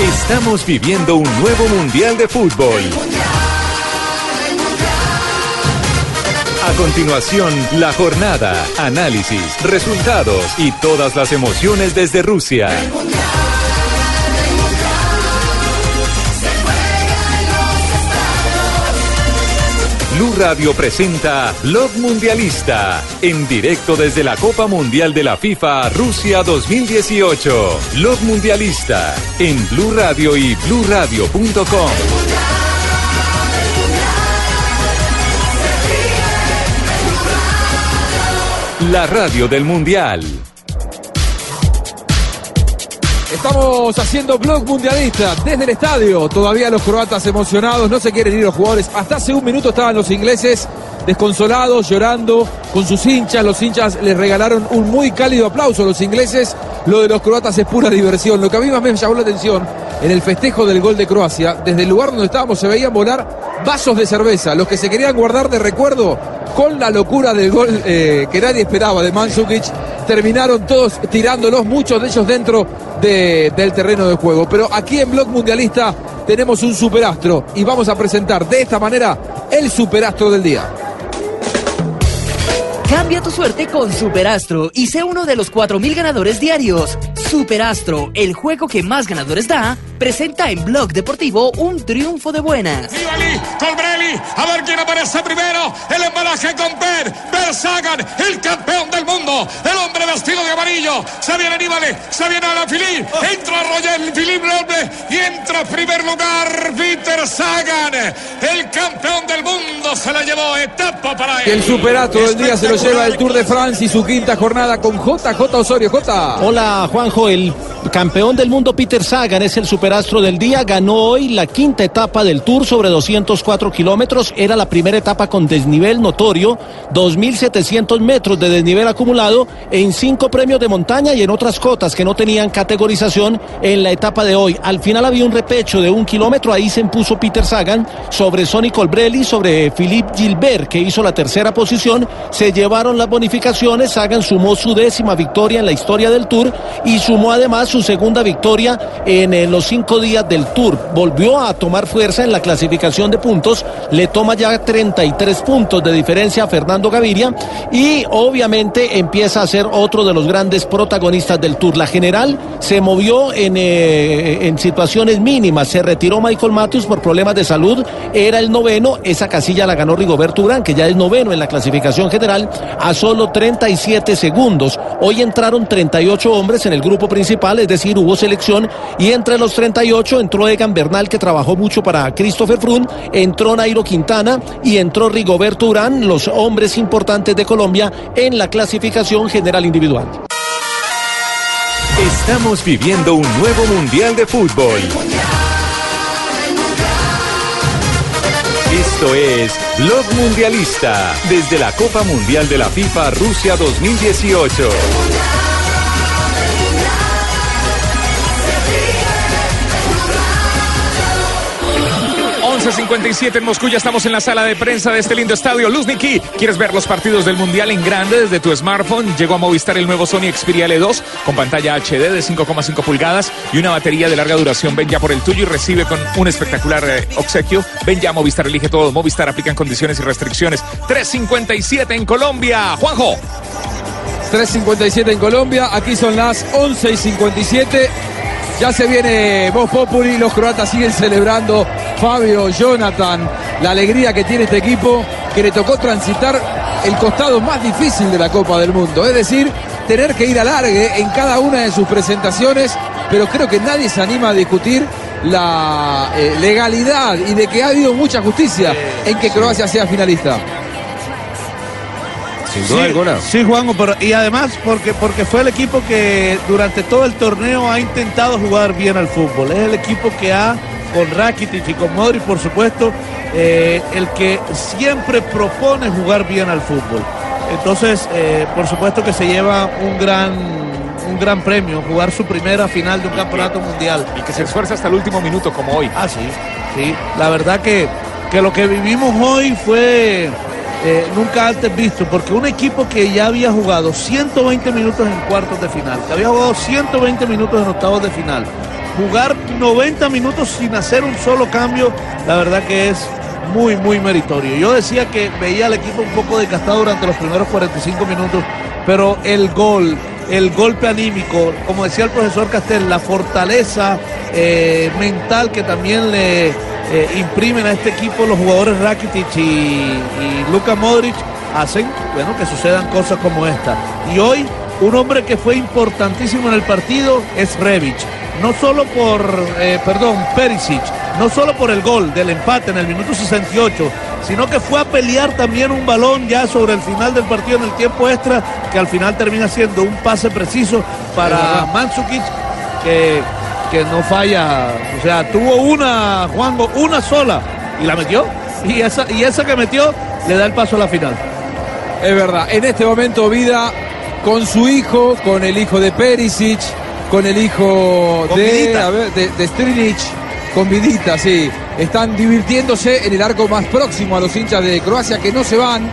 Estamos viviendo un nuevo Mundial de Fútbol. A continuación, la jornada, análisis, resultados y todas las emociones desde Rusia. Blue Radio presenta Blog Mundialista, en directo desde la Copa Mundial de la FIFA Rusia 2018. Blog Mundialista, en Blue Radio y BlueRadio.com. La radio del Mundial. Estamos haciendo blog mundialista desde el estadio. Todavía los croatas emocionados, no se quieren ir los jugadores. Hasta hace un minuto estaban los ingleses desconsolados, llorando con sus hinchas. Los hinchas les regalaron un muy cálido aplauso a los ingleses. Lo de los croatas es pura diversión. Lo que a mí más me llamó la atención en el festejo del gol de Croacia, desde el lugar donde estábamos se veían volar vasos de cerveza, los que se querían guardar de recuerdo con la locura del gol eh, que nadie esperaba de Mandzukic. Terminaron todos tirándolos, muchos de ellos dentro de- del terreno de juego. Pero aquí en Blog Mundialista tenemos un superastro y vamos a presentar de esta manera el superastro del día. Cambia tu suerte con Superastro y sé uno de los 4.000 ganadores diarios. Superastro, el juego que más ganadores da, presenta en Blog Deportivo un triunfo de buenas. Nibali, Colbrelli, a ver quién aparece primero. El embalaje con Per, Per Sagan, el campeón del mundo, el hombre vestido de amarillo. Se viene Nibali, se viene a la Filip, entra Roger Filip Loble y entra en primer lugar Peter Sagan, el campeón del mundo. Se la llevó etapa para él. El superastro del día se lo lleva el Tour de France y su quinta jornada con JJ Osorio. J. Hola Juanjo, el campeón del mundo Peter Sagan es el superastro del día, ganó hoy la quinta etapa del Tour sobre 204 kilómetros, era la primera etapa con desnivel notorio, 2.700 metros de desnivel acumulado en cinco premios de montaña y en otras cotas que no tenían categorización en la etapa de hoy. Al final había un repecho de un kilómetro, ahí se impuso Peter Sagan sobre Sonny Colbrelli, sobre Philippe Gilbert que hizo la tercera posición, se llevaron las bonificaciones, Sagan sumó su décima victoria en la historia del Tour y sumó además su segunda victoria en, eh, los cinco días del Tour. Volvió a tomar fuerza en la clasificación de puntos, le toma ya 33 puntos de diferencia a Fernando Gaviria y obviamente empieza a ser otro de los grandes protagonistas del Tour. La general se movió en, eh, en situaciones mínimas, se retiró Michael Matthews por problemas de salud, era el noveno, esa casilla la ganó Rigoberto Urán, que ya es noveno en la clasificación general, a solo 37 segundos. Hoy entraron 38 hombres en el grupo principal, es decir, hubo selección, y entre los 38 entró Egan Bernal, que trabajó mucho para Christopher Froome, entró Nairo Quintana y entró Rigoberto Urán, los hombres importantes de Colombia en la clasificación general individual. Estamos viviendo un nuevo Mundial de Fútbol. Esto es Blog Mundialista desde la Copa Mundial de la FIFA Rusia 2018. 11.57 en Moscú, ya estamos en la sala de prensa de este lindo estadio. Luzniki, ¿quieres ver los partidos del Mundial en grande desde tu smartphone? Llegó a Movistar el nuevo Sony Xperia L2 con pantalla HD de 5,5 pulgadas y una batería de larga duración. Ven ya por el tuyo y recibe con un espectacular eh, obsequio. Ven ya a Movistar, elige todo. Movistar aplican condiciones y restricciones. 3.57 en Colombia. Juanjo. 3.57 en Colombia, aquí son las 11.57. Ya se viene Voz los croatas siguen celebrando. Fabio, Jonathan, la alegría que tiene este equipo que le tocó transitar el costado más difícil de la Copa del Mundo. Es decir, tener que ir a largue en cada una de sus presentaciones, pero creo que nadie se anima a discutir la eh, legalidad y de que ha habido mucha justicia en que Croacia sea finalista. Sin duda alguna. Sí, Juanjo, pero y además porque, porque fue el equipo que durante todo el torneo ha intentado jugar bien al fútbol. Es el equipo que ha, con Rakitic y con Modric, por supuesto, eh, el que siempre propone jugar bien al fútbol. Entonces, eh, por supuesto que se lleva un gran, un gran premio, jugar su primera final de un campeonato mundial. Y que se esfuerza hasta el último minuto como hoy. Ah, sí, sí. La verdad que, que lo que vivimos hoy fue eh, nunca antes visto, porque un equipo que ya había jugado 120 minutos en cuartos de final, que había jugado 120 minutos en octavos de final, jugar 90 minutos sin hacer un solo cambio, la verdad que es muy, muy meritorio. Yo decía que veía al equipo un poco desgastado durante los primeros 45 minutos, pero el gol, el golpe anímico, como decía el profesor Castel, la fortaleza eh, mental que también le eh, imprimen a este equipo los jugadores Rakitic y, y Luka Modric, hacen bueno, que sucedan cosas como esta. Y hoy, un hombre que fue importantísimo en el partido es Revic. No solo por, eh, perdón, Perisic, no solo por el gol del empate en el minuto 68, sino que fue a pelear también un balón ya sobre el final del partido en el tiempo extra, que al final termina siendo un pase preciso para Mandzukic, que, que no falla, o sea, tuvo una, Juanjo, una sola, y la metió, y esa, y esa que metió le da el paso a la final. Es verdad, en este momento Vida con su hijo, con el hijo de Perisic, con el hijo de, a ver, de, con Vidita, sí. Están divirtiéndose en el arco más próximo a los hinchas de Croacia que no se van,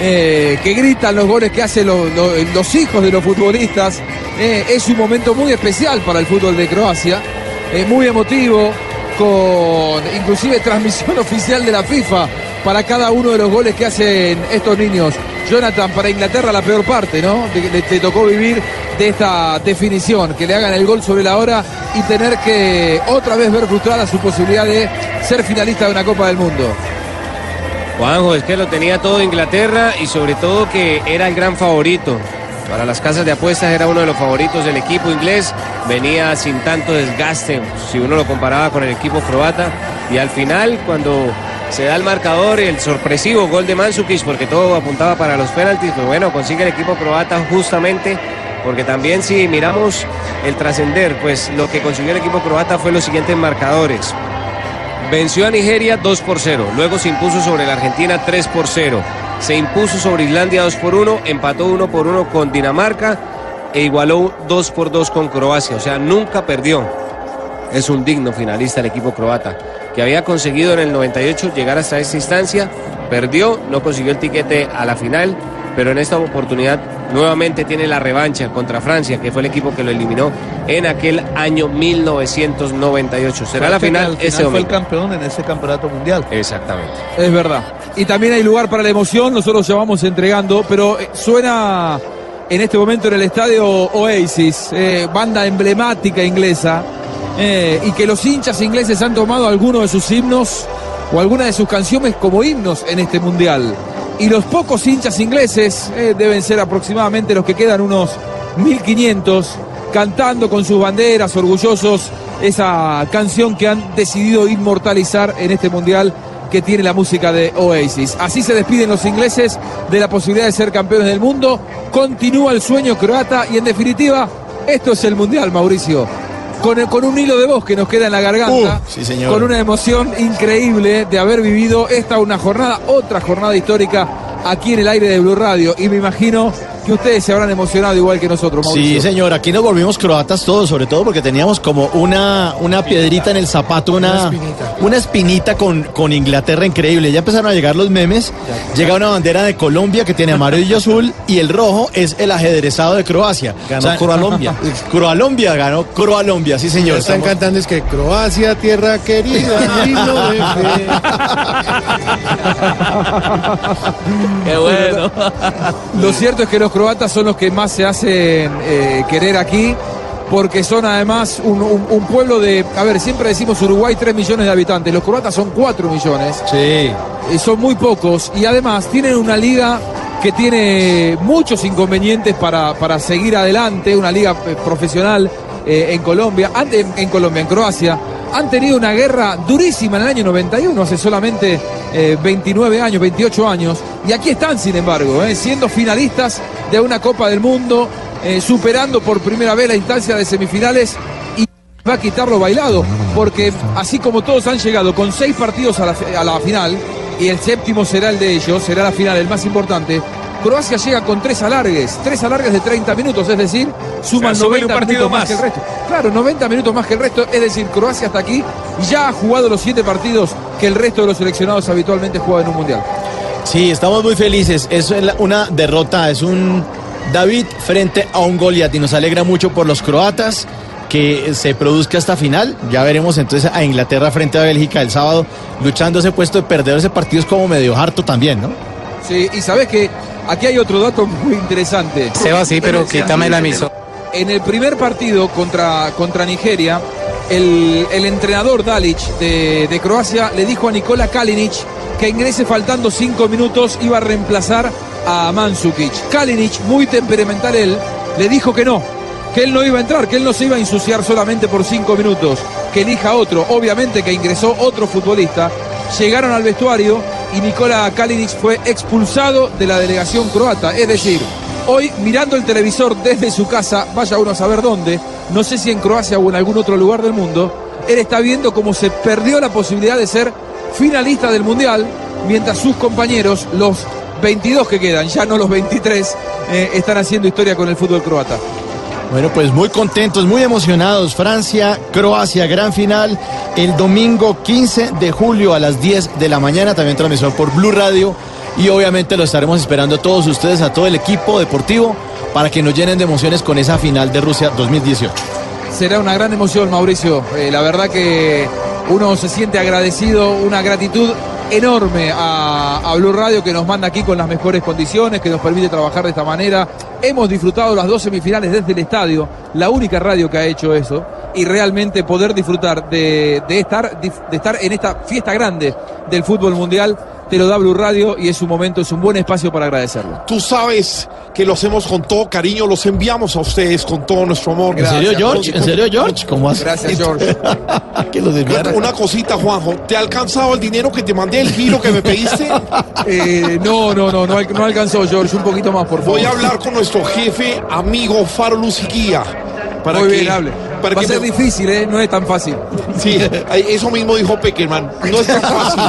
eh, que gritan los goles que hacen los, los- los hijos de los futbolistas. Eh, es un momento muy especial para el fútbol de Croacia, eh, muy emotivo, con inclusive transmisión oficial de la FIFA para cada uno de los goles que hacen estos niños. Jonathan, para Inglaterra la peor parte, ¿no? Le- te tocó vivir de esta definición, que le hagan el gol sobre la hora y tener que otra vez ver frustrada su posibilidad de ser finalista de una Copa del Mundo. Juanjo, es que lo tenía todo Inglaterra y sobre todo que era el gran favorito. Para las casas de apuestas era uno de los favoritos del equipo inglés. Venía sin tanto desgaste si uno lo comparaba con el equipo croata. Y al final, cuando se da el marcador, el sorpresivo gol de Mandzukic, porque todo apuntaba para los penaltis, pues bueno, consigue el equipo croata justamente. Porque también si miramos el trascender, pues lo que consiguió el equipo croata fue los siguientes marcadores. Venció a Nigeria 2 por 0, luego se impuso sobre la Argentina 3 por 0, se impuso sobre Islandia 2 por 1, empató 1 por 1 con Dinamarca e igualó 2 por 2 con Croacia, o sea, nunca perdió. Es un digno finalista el equipo croata, que había conseguido en el 98 llegar hasta esta instancia, perdió, no consiguió el tiquete a la final, pero en esta oportunidad nuevamente tiene la revancha contra Francia, que fue el equipo que lo eliminó en aquel año 1998. Será la final al ese fue el campeón en ese campeonato mundial. Exactamente. Es verdad. Y también hay lugar para la emoción, nosotros ya vamos entregando, pero eh, suena en este momento en el estadio Oasis, eh, banda emblemática inglesa, eh, y que los hinchas ingleses han tomado algunos de sus himnos o algunas de sus canciones como himnos en este mundial. Y los pocos hinchas ingleses eh, deben ser aproximadamente los que quedan unos 1500 cantando con sus banderas, orgullosos, esa canción que han decidido inmortalizar en este mundial que tiene la música de Oasis. Así se despiden los ingleses de la posibilidad de ser campeones del mundo. Continúa el sueño croata y en definitiva, esto es el mundial, Mauricio. Con, con un hilo de voz que nos queda en la garganta, Uh, sí, señor. con una emoción increíble de haber vivido esta una jornada, otra jornada histórica aquí en el aire de Blue Radio. Y me imagino que ustedes se habrán emocionado igual que nosotros, Mauricio. Sí, señor, aquí nos volvimos croatas todos, sobre todo porque teníamos como una, una piedrita en el zapato, una, una espinita, con, con Inglaterra increíble. Ya empezaron a llegar los memes. Llega una bandera de Colombia que tiene amarillo y azul y el rojo es el ajedrezado de Croacia. Ganó Croalombia. Croalombia ganó Croalombia, sí, señor. Están Estamos- cantando es que Croacia, tierra querida, himno de fe. Qué bueno. Lo cierto es que los croatas son los que más se hacen eh, querer aquí, porque son además un, un- un pueblo de, a ver, siempre decimos Uruguay 3 millones de habitantes, los croatas son 4 millones, Sí. eh, son muy pocos y además tienen una liga que tiene muchos inconvenientes para, para seguir adelante, una liga eh, profesional eh, en Colombia, ante- en Colombia, en Croacia. Han tenido una guerra durísima en el año 91, hace solamente eh, 29 años, 28 años. Y aquí están, sin embargo, eh, siendo finalistas de una Copa del Mundo, eh, superando por primera vez la instancia de semifinales y va a quitar lo bailado, porque así como todos han llegado con seis partidos a la, fi- a la final, y el séptimo será el de ellos, será la final, el más importante, Croacia llega con tres alargues, tres alargues de 30 minutos, es decir, suman O sea, suben 90 un partido minutos más. más. que el resto. Claro, 90 minutos más que el resto, es decir, Croacia hasta aquí ya ha jugado los siete partidos que el resto de los seleccionados habitualmente juegan en un mundial. Sí, estamos muy felices. Es una derrota, es un David frente a un Goliat y nos alegra mucho por los croatas que se produzca esta final. Ya veremos entonces a Inglaterra frente a Bélgica el sábado, luchando ese puesto de perder ese partido es como medio harto también, ¿no? Sí, y sabes que aquí hay otro dato muy interesante. Seba, sí, pero quítame la emisora. En el primer partido contra, contra Nigeria, el, el entrenador Dalic de, de Croacia le dijo a Nikola Kalinic que ingrese faltando cinco minutos, iba a reemplazar a Mandzukic. Kalinic, muy temperamental él, le dijo que no, que él no iba a entrar, que él no se iba a ensuciar solamente por cinco minutos, que elija otro. Obviamente que ingresó otro futbolista. Llegaron al vestuario y Nikola Kalinic fue expulsado de la delegación croata. Es decir, hoy mirando el televisor desde su casa, vaya uno a saber dónde, no sé si en Croacia o en algún otro lugar del mundo, él está viendo cómo se perdió la posibilidad de ser finalista del Mundial, mientras sus compañeros, los 22 que quedan, ya no los 23, eh, están haciendo historia con el fútbol croata. Bueno, pues muy contentos, muy emocionados. Francia, Croacia, gran final el domingo 15 de julio a las 10 de la mañana, también transmisión por Blue Radio. Y obviamente lo estaremos esperando a todos ustedes, a todo el equipo deportivo, para que nos llenen de emociones con esa final de Rusia 2018. Será una gran emoción, Mauricio. Eh, la verdad que uno se siente agradecido, una gratitud enorme a, Blue Radio que nos manda aquí con las mejores condiciones, que nos permite trabajar de esta manera. Hemos disfrutado las dos semifinales desde el estadio, la única radio que ha hecho eso, y realmente poder disfrutar de estar, de estar en esta fiesta grande del fútbol mundial te lo da Blue Radio y es un momento, es un buen espacio para agradecerlo. Tú sabes que lo hacemos con todo cariño, los enviamos a ustedes con todo nuestro amor. ¿En serio, George? ¿En serio, George? ¿Cómo haces? Gracias, George. que los una, una cosita, Juanjo, ¿te ha alcanzado el dinero que te mandé, el giro que me pediste? Eh, no, no, no, no, no alcanzó, George, un poquito más, por favor. Voy a hablar con nuestro jefe, amigo Faro Luziquía. Para Muy que, bien, hable. Para Va a ser me- difícil, ¿eh? No es tan fácil. Sí, eso mismo dijo Peckerman. No es tan fácil.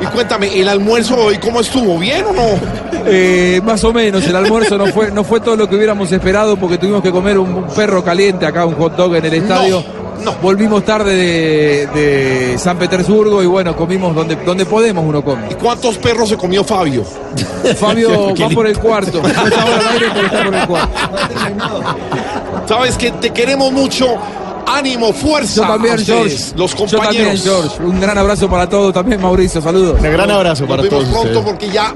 Y cuéntame, ¿el almuerzo hoy cómo estuvo? ¿Bien o no? Eh, más o menos, el almuerzo no fue, no fue todo lo que hubiéramos esperado porque tuvimos que comer un, un perro caliente acá, un hot dog en el estadio. no. Volvimos tarde de, de San Petersburgo y bueno, comimos donde, donde podemos uno come. ¿Y cuántos perros se comió Fabio? Fabio va por el cuarto. No está ahora al aire, pero está por el cuarto. Sabes que te queremos mucho. Ánimo, fuerza. Yo también, George. Los Yo también, compañeros. George. Un gran abrazo para todos también, Mauricio. Saludos. Un gran abrazo para Nos vemos todos pronto ustedes. porque ya